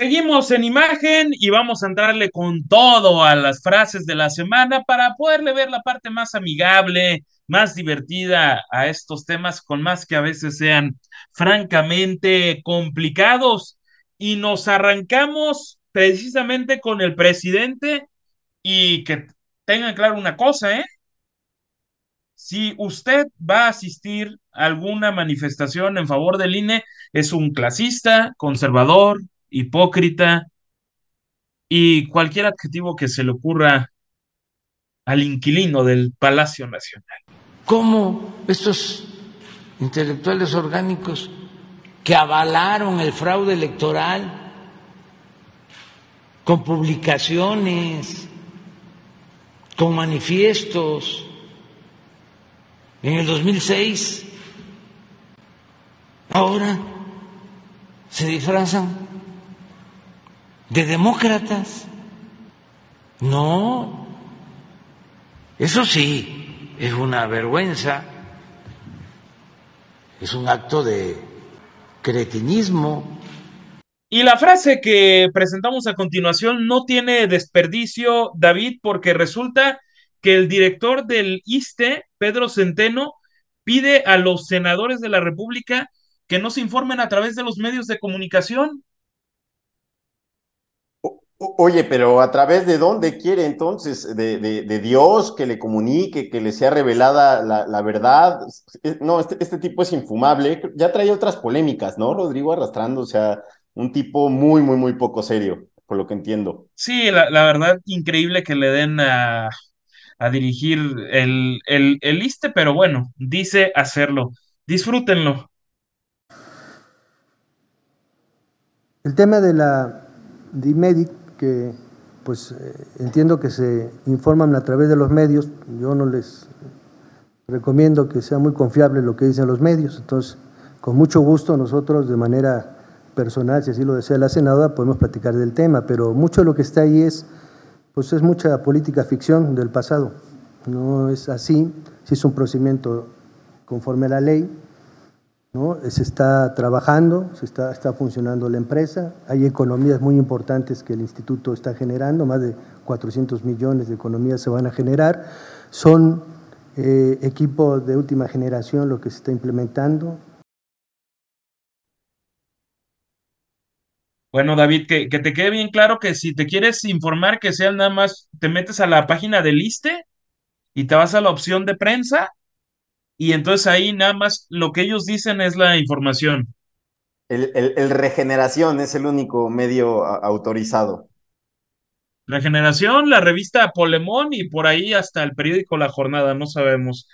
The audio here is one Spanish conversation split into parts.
Seguimos en imagen y vamos a entrarle con todo a las frases de la semana para poderle ver la parte más amigable, más divertida a estos temas, con más que a veces sean francamente complicados. Y nos arrancamos precisamente con el presidente y que tengan claro una cosa, ¿eh? Si usted va a asistir a alguna manifestación en favor del INE, es un clasista, conservador, hipócrita y cualquier adjetivo que se le ocurra al inquilino del Palacio Nacional. ¿Cómo estos intelectuales orgánicos que avalaron el fraude electoral con publicaciones, con manifiestos en el 2006, ahora se disfrazan de demócratas. No, eso sí, es una vergüenza, es un acto de cretinismo. Y la frase que presentamos a continuación no tiene desperdicio, David, porque resulta que el director del ISTE, Pedro Centeno, pide a los senadores de la República que no se informen a través de los medios de comunicación. Oye, pero ¿a través de dónde quiere entonces? ¿De, de, Dios que le comunique, que le sea revelada la, verdad? No, este, este, tipo es infumable. Ya trae otras polémicas, ¿no? Rodrigo arrastrando, o sea, un tipo muy, muy, muy poco serio, por lo que entiendo. Sí, la, verdad, increíble que le den a, a dirigir el, el, el ISTE, pero bueno, dice hacerlo. Disfrútenlo. El tema de la DIMEDIC que pues eh, entiendo que se informan a través de los medios, yo no les recomiendo que sea muy confiable lo que dicen los medios, entonces con mucho gusto nosotros de manera personal, si así lo desea la senadora, podemos platicar del tema, pero mucho de lo que está ahí es, pues es mucha política ficción del pasado, no es así, si es un procedimiento conforme a la ley, ¿no? Se está trabajando, se está, está funcionando la empresa, hay economías muy importantes que el instituto está generando, más de 400 millones de economías se van a generar, son eh, equipos de última generación lo que se está implementando. Bueno, David, que, que te quede bien claro que si te quieres informar, que sea nada más, te metes a la página del ISTE y te vas a la opción de prensa y entonces ahí nada más lo que ellos dicen es la información. El, Regeneración es el único medio autorizado. Regeneración, la revista Polemón y por ahí hasta el periódico La Jornada, no sabemos.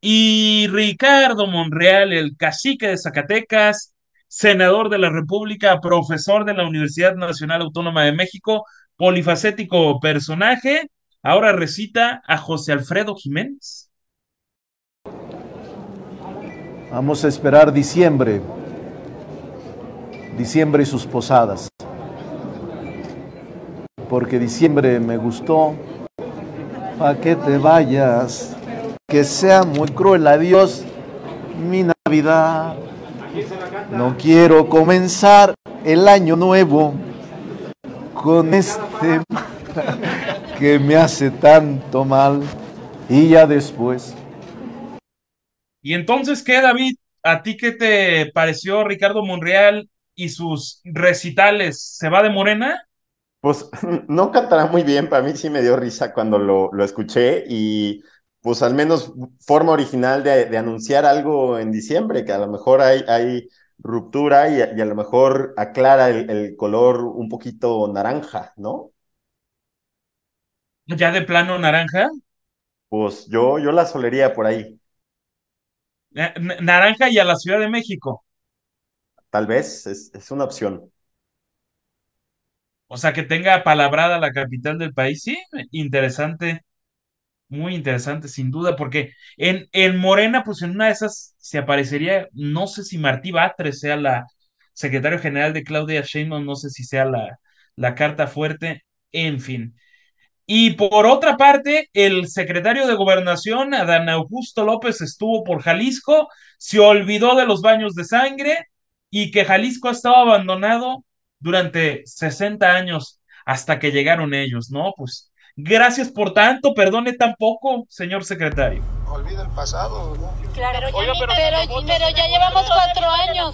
Y Ricardo Monreal, el cacique de Zacatecas, senador de la República, profesor de la Universidad Nacional Autónoma de México, polifacético personaje, ahora recita a José Alfredo Jiménez. Vamos a esperar diciembre, diciembre y sus posadas, porque diciembre me gustó, para que te vayas, que sea muy cruel. Adiós mi Navidad. No quiero comenzar el año nuevo con este que me hace tanto mal. Y ya después y entonces, ¿qué, David? ¿A ti qué te pareció Ricardo Monreal y sus recitales? ¿Se va de Morena? Pues no cantará muy bien, para mí sí me dio risa cuando lo, lo escuché y pues al menos forma original de, anunciar algo en diciembre, que a lo mejor hay, hay ruptura y, a lo mejor aclara el, el, color un poquito naranja, ¿no? ¿Ya de plano naranja? Pues yo, yo la solería por ahí. Naranja y a la Ciudad de México. Tal vez, es, una opción. O sea, que tenga palabrada la capital del país, sí, interesante, muy interesante, sin duda, porque en, en Morena, pues en una de esas se aparecería, no sé si Martí Batres sea la secretario general de Claudia Sheinbaum, no sé si sea la, la carta fuerte, en fin. Y por otra parte, el secretario de Gobernación, Adán Augusto López, estuvo por Jalisco, se olvidó de los baños de sangre y que Jalisco ha estado abandonado durante 60 años hasta que llegaron ellos, ¿no? Pues gracias por tanto, perdone tan poco, señor secretario. Olvida el pasado, ¿no? Claro, pero, Oiga, pero, pero, pero, ya llevamos cuatro años.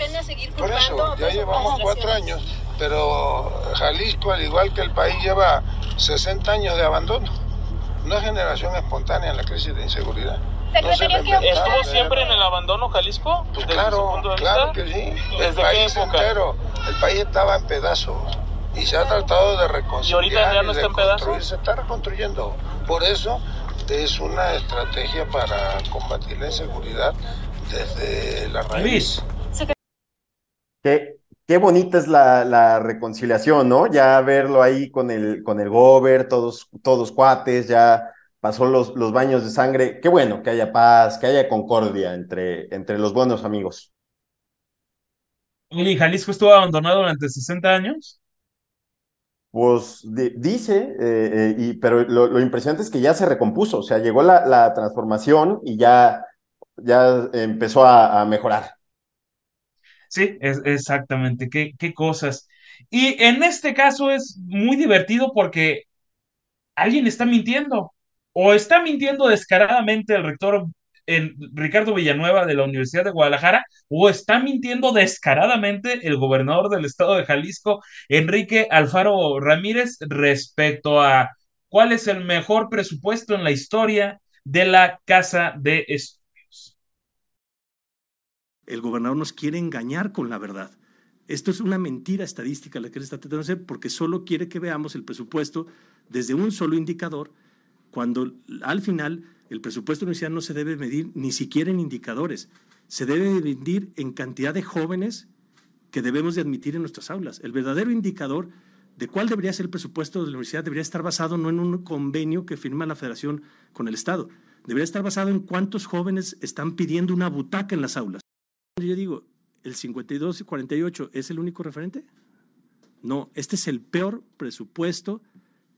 Por eso, ya llevamos cuatro años, pero Jalisco, al igual que el país, lleva 60 años de abandono. Una generación espontánea en la crisis de inseguridad. ¿Estuvo siempre en el abandono Jalisco? Pues claro, claro que sí. ¿Desde el país entero, el país estaba en pedazos y se ha tratado de reconciliar. ¿Y ahorita ya no está en pedazos? Se está reconstruyendo. Por eso es una estrategia para combatir la inseguridad desde la raíz. Qué, qué bonita es la, la, reconciliación, ¿no? Ya verlo ahí con el, con el gober, todos, todos cuates, ya pasó los, los baños de sangre. Qué bueno que haya paz, que haya concordia entre, entre los buenos amigos. ¿Y Jalisco estuvo abandonado durante 60 años? Pues dice, eh, eh, pero lo, impresionante es que ya se recompuso, o sea, llegó la, la transformación y ya, ya empezó a, mejorar. Sí, exactamente, qué, qué cosas. Y en este caso es muy divertido porque alguien está mintiendo o está mintiendo descaradamente el rector en Ricardo Villanueva de la Universidad de Guadalajara o está mintiendo descaradamente el gobernador del estado de Jalisco, Enrique Alfaro Ramírez, respecto a cuál es el mejor presupuesto en la historia de la Casa de Estudios. El gobernador nos quiere engañar con la verdad. Esto es una mentira estadística la que él está tratando de hacer porque solo quiere que veamos el presupuesto desde un solo indicador cuando al final el presupuesto universitario no se debe medir ni siquiera en indicadores, se debe medir en cantidad de jóvenes que debemos de admitir en nuestras aulas. El verdadero indicador de cuál debería ser el presupuesto de la universidad debería estar basado no en un convenio que firma la federación con el Estado, debería estar basado en cuántos jóvenes están pidiendo una butaca en las aulas. Yo digo, ¿el 52 y 48 es el único referente? No, este es el peor presupuesto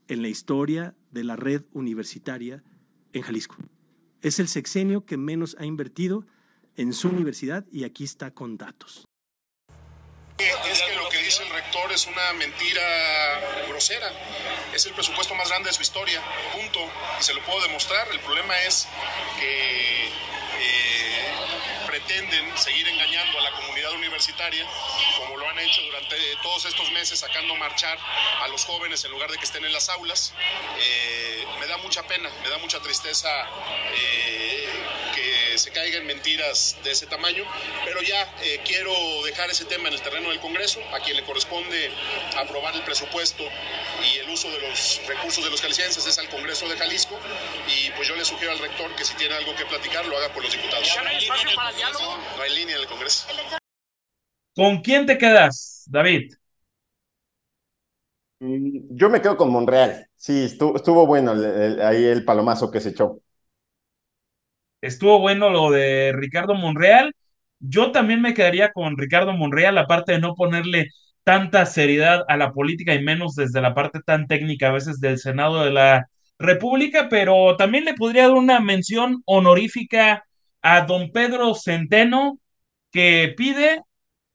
en la historia de la red universitaria en Jalisco. Es el sexenio que menos ha invertido en su universidad y aquí está con datos. Es que lo que dice el rector es una mentira grosera. Es el presupuesto más grande de su historia, punto. Y se lo puedo demostrar. El problema es que eh, pretenden seguir engañando a la comunidad universitaria, como lo han hecho durante todos estos meses, sacando marchar a los jóvenes en lugar de que estén en las aulas. Eh, me da mucha pena, me da mucha tristeza eh, que se caigan mentiras de ese tamaño, pero ya eh, quiero dejar ese tema en el terreno del Congreso, a quien le corresponde aprobar el presupuesto y el uso de los recursos de los jaliscienses es al Congreso de Jalisco, y pues yo le sugiero al rector que si tiene algo que platicar lo haga con los diputados. ¿No hay espacio para diálogo? No hay línea en el Congreso. ¿Con quién te quedas, David? Mm, yo me quedo con Monreal. Sí, estuvo, estuvo bueno ahí el palomazo que se echó. Estuvo bueno lo de Ricardo Monreal. Yo también me quedaría con Ricardo Monreal, aparte de no ponerle tanta seriedad a la política y menos desde la parte tan técnica a veces del Senado de la República, pero también le podría dar una mención honorífica a don Pedro Centeno, que pide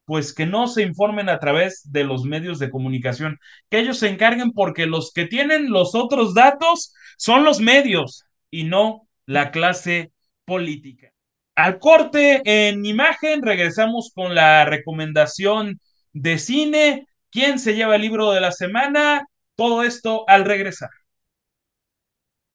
pues que no se informen a través de los medios de comunicación, que ellos se encarguen porque los que tienen los otros datos son los medios y no la clase política. Al corte en imagen, regresamos con la recomendación de cine. ¿Quién se lleva el libro de la semana? Todo esto al regresar.